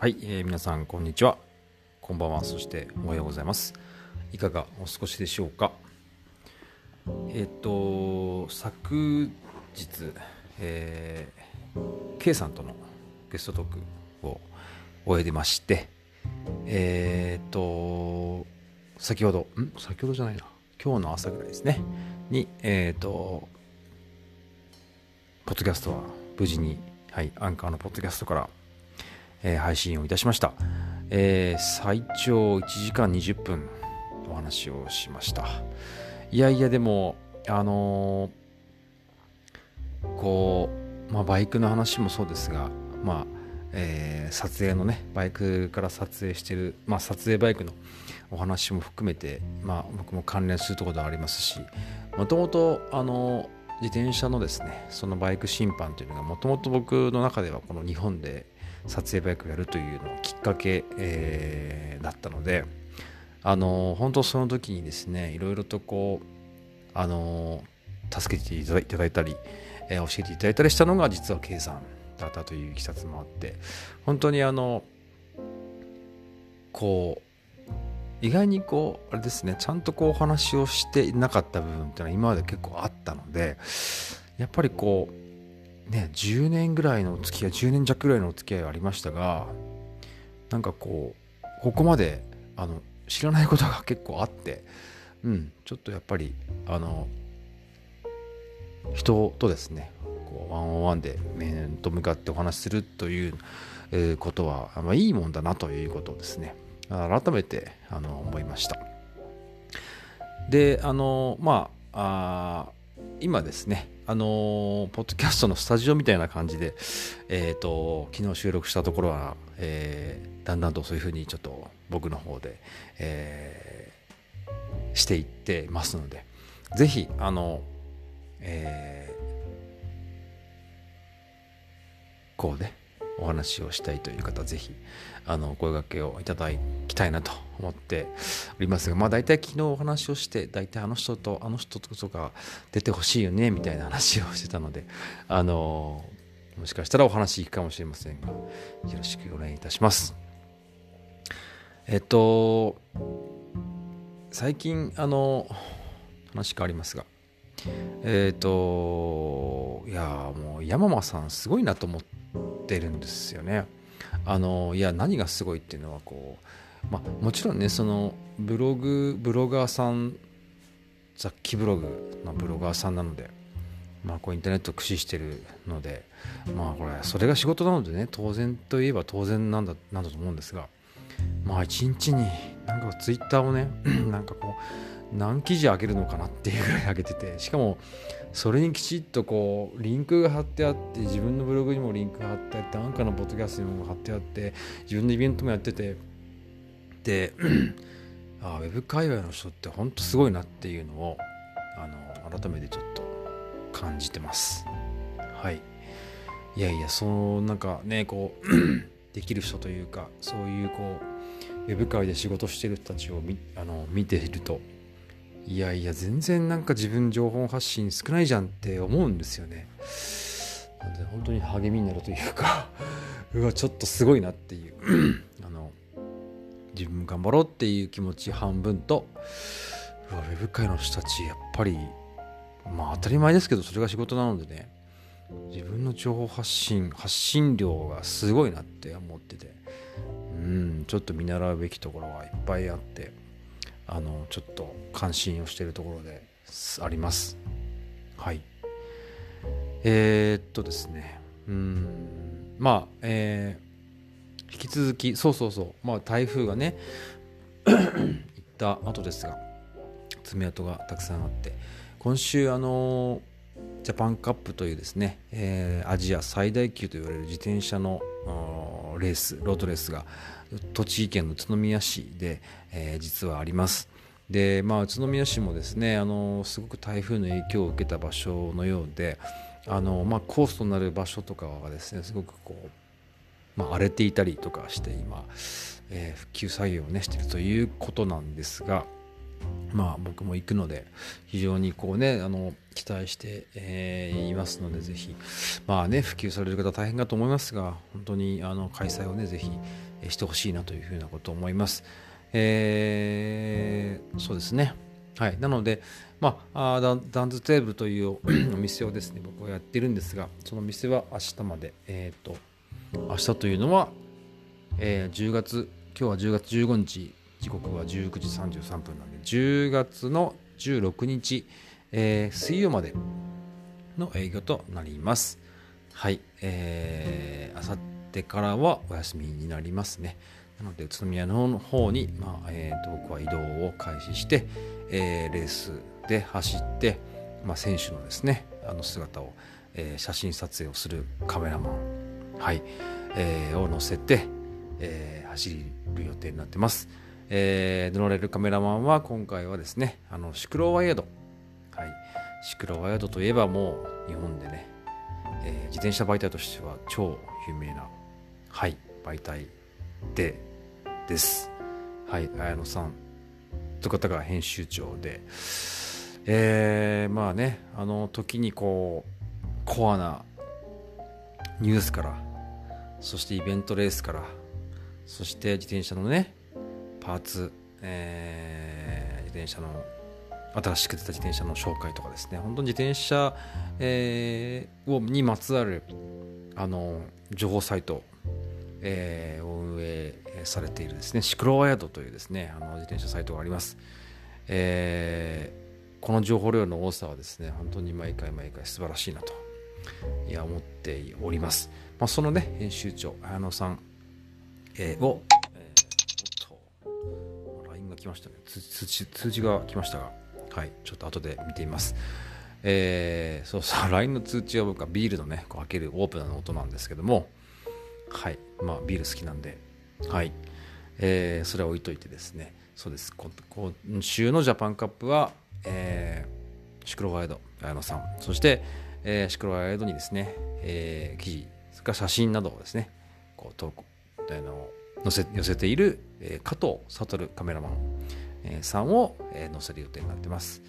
はい、えー、皆さんこんにちは。こんばんは。そしておはようございます。いかがお過ごしでしょうか？えっ、ー、と昨日、えー、K さんとのゲストトークを終えてましてえっ、ー、と先ほどん？先ほどじゃないな。今日の朝ぐらいですね。にえっ、ー、とポッドキャストは無事にはいアンカーのポッドキャストからえー、配信をいたしました、えー、最長1時間20分お話をしました。いやいやでもあのー、こう、まあ、バイクの話もそうですがまあえー、撮影のねバイクから撮影してる、まあ、撮影バイクのお話も含めて、まあ、僕も関連するところではありますしもともとあの自転車のですねそのバイク審判というのがもともと僕の中ではこの日本で撮影バイクをやるというのきっかけ、えー、だったのであの本当その時にですねいろいろとこうあの助けていただいたり、えー、教えていただいたりしたのが実は K さんだったといういきさつもあって本当にあのこう意外にこうあれですねちゃんとこうお話をしていなかった部分っていうのは今まで結構あったのでやっぱりこうね10年ぐらいのお付き合い10年弱ぐらいのお付き合いありましたがなんかこうここまであの知らないことが結構あってうんちょっとやっぱりあの人とですねこうワンオンワンで面と向かってお話しするという、えー、ことは、ま、いいもんだなということをですね。改めてあの思いました。であのまああ今ですね、あのー、ポッドキャストのスタジオみたいな感じで、えっ、ー、と、昨日収録したところは、えー、だんだんとそういうふうにちょっと僕の方で、えー、していってますので、ぜひ、あの、えー、こうね、お話をしたいという方、ぜひ、あの、声掛けをいただきたいなと思っておりますが、まあ大体昨日お話をして、大体あの人とあの人とか出てほしいよね、みたいな話をしてたので、あの、もしかしたらお話いくかもしれませんが、よろしくお願いいたします。えっと、最近、あの、話変わりますが、えっ、と、いや、もう山間さんすごいなと思ってるんですよね。あのいや何がすごいっていうのはこう、まあ、もちろんねそのブログブロガーさん雑記ブログのブロガーさんなので、まあ、こうインターネットを駆使してるのでまあこれそれが仕事なのでね当然といえば当然なんだなんだと思うんですがまあ一日になんかツイッターをね なんかこう何記事上げるのかなっていうぐらい上げててしかもそれにきちっとこうリンクが貼ってあって自分のブログにもリンクが貼ってあってアンカーのポッドキャストにも貼ってあって自分のイベントもやっててで あウェブ界隈の人って本当すごいなっていうのをあの改めてちょっと感じてます。はい。いやいやそうなんかねこう できる人というかそういうこうウェブ界で仕事してる人たちを見あの見ているといやいや全然なんか自分情報発信少ないじゃんって思うんですよね。なんで本当に励みになるというか うわちょっとすごいなっていう。あの自分頑張ろうっていう気持ち半分とうわウェブ界の人たちやっぱりまあ当たり前ですけどそれが仕事なのでね自分の情報発信発信量がすごいなって思っててうんちょっと見習うべきところはいっぱいあってあのちょっと関心をしているところであります。はい。えー、っとですね。うん。まあえー、引き続きそうそうそう。まあ台風がね 行った後ですが爪痕がたくさんあって。今週あのジャパンカップというですね、えー、アジア最大級と言われる自転車のレースロードレースが栃木県の宇都宮市で、えー、実はあります。でまあ宇都宮市もですねあのすごく台風の影響を受けた場所のようであの、まあ、コースとなる場所とかがですねすごくこう、まあ、荒れていたりとかして今、えー、復旧作業をねしてるということなんですがまあ僕も行くので非常にこうねあの期待して、えー、いますのでぜひまあね普及される方大変かと思いますが本当にあの開催をねぜひ、してほしいなというふうなことを思います。えー、そうですね。はい、なので、まあ、ダダンズテーブルという お店をですね僕はやってるんですがその店は明日まで、えーと、明日というのは、えー、10月今日は10月15日時刻は19時33分なので10月の16日、えー、水曜までの営業となります。はい、え、あさってからはお休みになりますね。なので宇都宮の方に、まあえー、僕は移動を開始して、えー、レースで走って、まあ、選手のですねあの姿を、えー、写真撮影をするカメラマン、はいえー、を乗せて、えー、走る予定になってます。えー、乗られるカメラマンは今回はですねあのシクロワイヤード、はい、シクロワイヤードといえばもう日本でね、えー、自転車媒体としては超有名な、はい、媒体でです。はい、綾野さん。という方が編集長で、えー、まあね、あの時にこう、コアなニュースから、そしてイベントレースから、そして自転車のね、パーツ、えー、自転車の新しく出た自転車の紹介とかですね、本当に自転車、えー、をにまつわるあの情報サイト、えー、を運営されているですね。シクロワヤドというですねあの自転車サイトがあります、えー、この情報量の多さはですね本当に毎回毎回素晴らしいなといや思っております、まあ、そのね編集長綾野さん、えー、を、来ましたね。通知通知が来ましたが。はい。ちょっと後で見てみます。えー、そうそう LINE の通知は僕はビールのねこう開けるオープナーの音なんですけども。はい。まあビール好きなんで。はい、えー、それは置いといてですね。そうです。今週のジャパンカップは、えー、シクロワイド綾野さん。そして、えー、シクロワイドにですね、えー、記事それから写真などをですねこう投稿あの載せ寄せている、えー、加藤悟カメラマン、えー、さんを、えー、載せる予定になってます。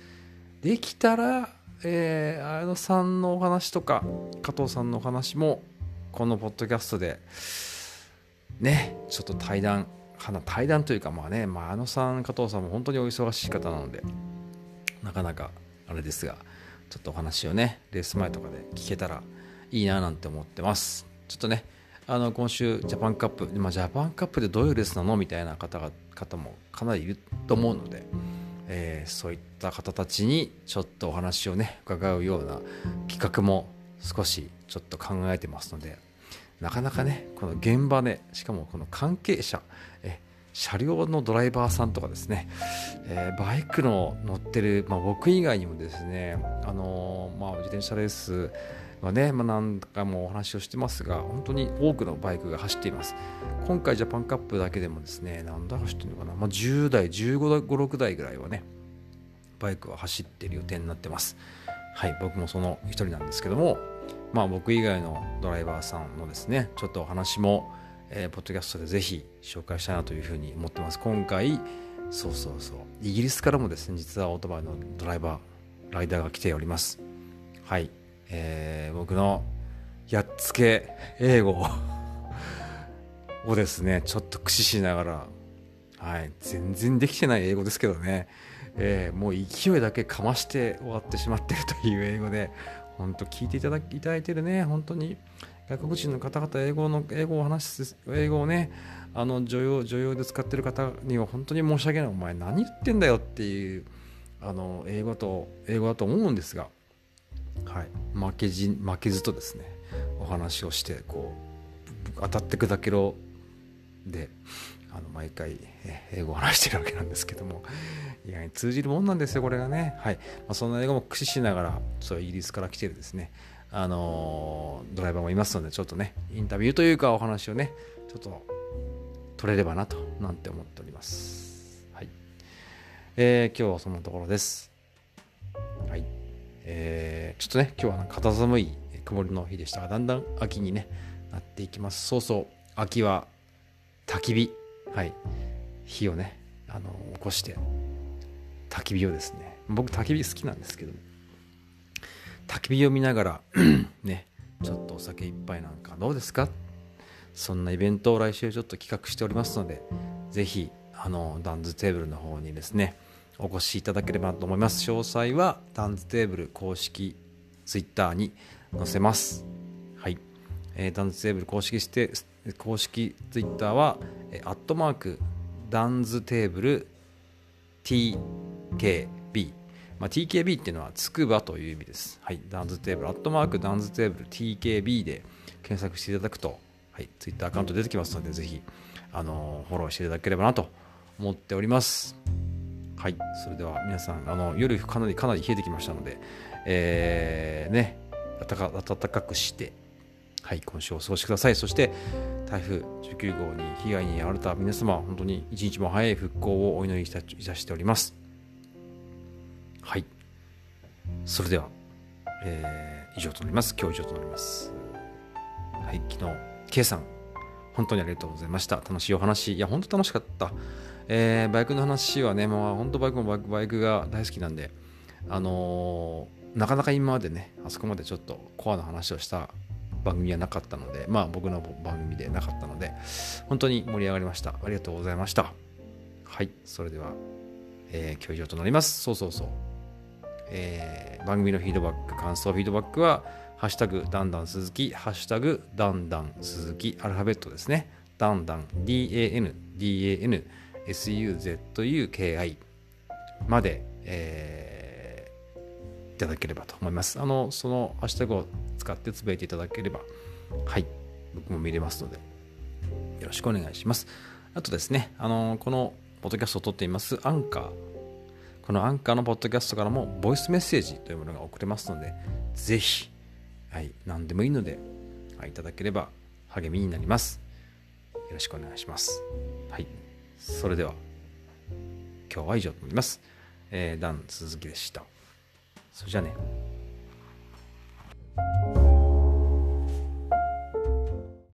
できたら、えー、綾野さんのお話とか加藤さんのお話もこのポッドキャストでねちょっと対談対談というかまあね、まあ、あのさん加藤さんも本当にお忙しい方なのでなかなかあれですがちょっとお話をねレース前とかで聞けたらいいななんて思ってます。ちょっとねあの今週ジャパンカップ、まあ、ジャパンカップでどういうレースなの？みたいな方が方もかなりいると思うので、えー、そういった方たちにちょっとお話をね伺うような企画も少しちょっと考えてますのでなかなかねこの現場で、ね、しかもこの関係者え車両のドライバーさんとかですね、えー、バイクの乗ってる、まあ、僕以外にもですね、あのー、まあ、自転車レースはね、まあ、何回もお話をしてますが本当に多くのバイクが走っています。今回ジャパンカップだけでもですね何台走ってるのかな、まあ、10台15台56台ぐらいはねバイクは走ってる予定になってます。はい僕もその一人なんですけどもまあ、僕以外のドライバーさんのですねちょっとお話も、えー、ポッドキャストでぜひ紹介したいなというふうに思ってます。今回そうそうそうイギリスからもですね実はオートバイのドライバーライダーが来ております。はい、えー、僕のやっつけ英語を ですねちょっと駆使しながらはい全然できてない英語ですけどね。えー、もう勢いだけかまして終わってしまってるという英語で本当聞いていただいただいてるね本当に。外国人の方々英語の英語を話す英語をねあの女優女優で使ってる方には本当に申し訳ない。お前何言ってんだよっていうあの英語と英語だと思うんですが、はい、負けじ負けずとですねお話をしてこう当たって砕けろであの毎回英語を話してるわけなんですけども意外に通じるもんなんですよこれがね。はい、まあ、そんな英語も駆使しながらそうイギリスから来てるですね。あのドライバーもいますのでちょっとねインタビューというかお話をねちょっと取れればなとなんて思っております。はい、えー、今日はそんなところです。えー、ちょっとね今日は肌寒い曇りの日でしたがだんだん秋にねなっていきますそうそう秋は焚き火はい火をねあの起こして焚き火をですね。僕焚き火好きなんですけど焚き火を見ながらねちょっとお酒一杯なんかどうですか？そんなイベントを来週ちょっと企画しておりますのでぜひあのダンズテーブルの方にですねお越しいただければと思います。詳細はダンズテーブル公式ツイッターに載せます。はい、えー、ダンズテーブル公式し、公式ツイッターは、えー、アットマークダンズテーブル TKB、まあ、TKB っていうのはつくばという意味です。はい、ダンズテーブル、アットマークダンズテーブル TKB で検索していただくと、はい、ツイッターアカウント出てきますので、ぜひ、あのフォローしていただければなと思っております。はい、それでは皆さん、あの夜かなりかなり冷えてきましたので、えー、ね、暖かくして、はい、今週お過ごしください。そして、台風19号に被害に遭われた皆様、本当に一日も早い復興をお祈りいたしております。はい。それでは、えー、以上となります。今日以上となります。はい、昨日、K さん、本当にありがとうございました。楽しいお話。いや、本当楽しかった。えー、バイクの話はね、もう本当バイクもバイクバイクが大好きなんで、あのー、なかなか今までね、あそこまでちょっとコアな話をした番組はなかったので、まあ僕の番組でなかったので、本当に盛り上がりました。ありがとうございました。はい、それでは、えー、今日以上となります。そうそうそう。えー、番組のフィードバック、感想フィードバックは、ハッシュタグ、ダンダン鈴木、ハッシュタグ、ダンダン鈴木、アルファベットですね。ダンダン、DAN、DAN、SUZUKI まで、えー、いただければと思います。あの、そのハッシュタグを使ってつぶやいていただければ、はい、僕も見れますので、よろしくお願いします。あとですね、あの、このポッドキャストを撮っていますアンカー、このアンカーのポッドキャストからもボイスメッセージというものが送れますので、ぜひ、はい、何でもいいので、はい、いただければ励みになります。よろしくお願いします。はい、それでは、今日は以上となります。えー、ダン鈴木でした。それじゃあね。